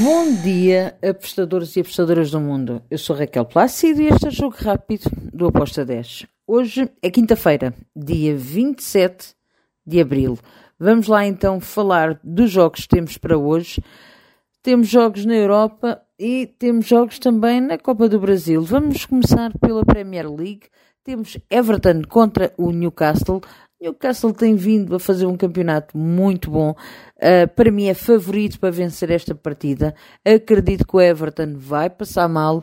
Bom dia, apostadores e apostadoras do mundo. Eu sou Raquel Plácido e este é o Jogo Rápido do Aposta 10. Hoje é quinta-feira, dia 27 de abril. Vamos lá então falar dos jogos que temos para hoje. Temos jogos na Europa e temos jogos também na Copa do Brasil. Vamos começar pela Premier League. Temos Everton contra o Newcastle. Newcastle tem vindo a fazer um campeonato muito bom. Uh, para mim é favorito para vencer esta partida. Acredito que o Everton vai passar mal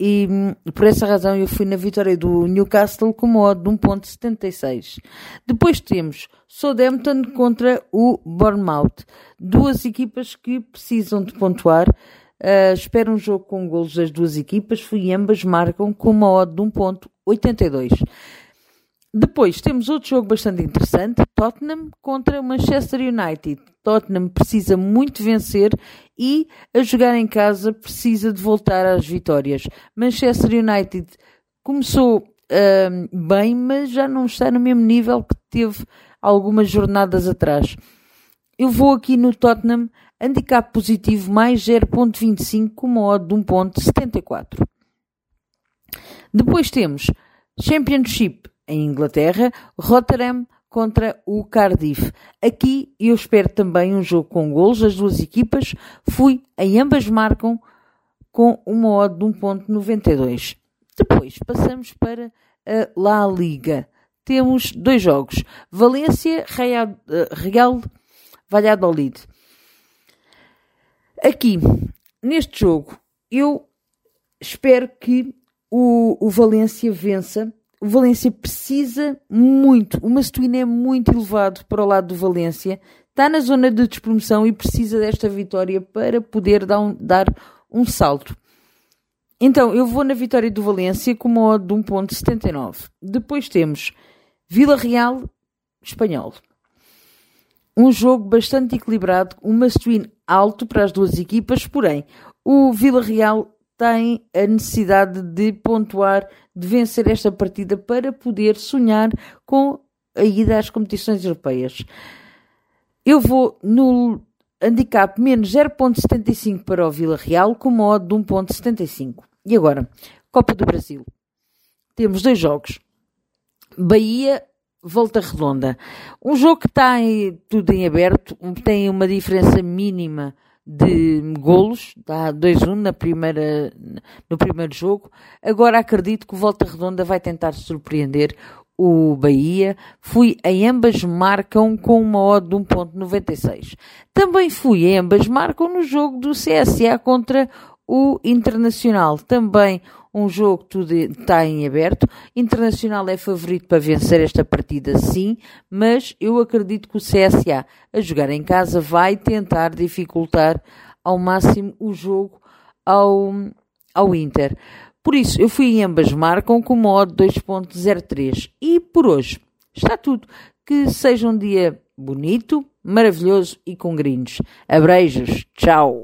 e hum, por essa razão eu fui na vitória do Newcastle com uma odd de 1.76. Depois temos Southampton contra o Bournemouth. Duas equipas que precisam de pontuar. Uh, espero um jogo com golos das duas equipas. Fui ambas marcam com uma odd de 1.82. Depois temos outro jogo bastante interessante, Tottenham contra Manchester United. Tottenham precisa muito vencer e a jogar em casa precisa de voltar às vitórias. Manchester United começou uh, bem, mas já não está no mesmo nível que teve algumas jornadas atrás. Eu vou aqui no Tottenham, handicap positivo mais 0.25 com uma odd de 1.74. Depois temos Championship em Inglaterra, Rotterdam contra o Cardiff. Aqui eu espero também um jogo com golos, as duas equipas. Fui em ambas marcam com uma odd de 1.92. Depois passamos para a La Liga. Temos dois jogos. Valência, Real, Real Valladolid. Aqui, neste jogo, eu espero que o, o Valência vença o Valência precisa muito. O Mastuíno é muito elevado para o lado do Valência. Está na zona de despromoção e precisa desta vitória para poder dar um, dar um salto. Então, eu vou na vitória do Valência com uma odd de 1.79. Depois temos Vila Real Espanhol. Um jogo bastante equilibrado, um must-win alto para as duas equipas, porém, o Vila Real tem a necessidade de pontuar, de vencer esta partida para poder sonhar com a ida às competições europeias. Eu vou no handicap menos 0.75 para o Vila Real com modo de 1.75. E agora, Copa do Brasil. Temos dois jogos. Bahia Volta Redonda. Um jogo que está tudo em aberto, tem uma diferença mínima de golos, dá 2-1 na primeira, no primeiro jogo. Agora acredito que o Volta Redonda vai tentar surpreender o Bahia. Fui em ambas marcam com uma odd de 1.96. Também fui em ambas marcam no jogo do CSA contra o Internacional. Também um jogo que tudo está em aberto. Internacional é favorito para vencer esta partida, sim, mas eu acredito que o CSA, a jogar em casa, vai tentar dificultar ao máximo o jogo ao, ao Inter. Por isso, eu fui em ambas marcam com uma odd 2.03. E por hoje está tudo. Que seja um dia bonito, maravilhoso e com gringos. Abreijos. Tchau.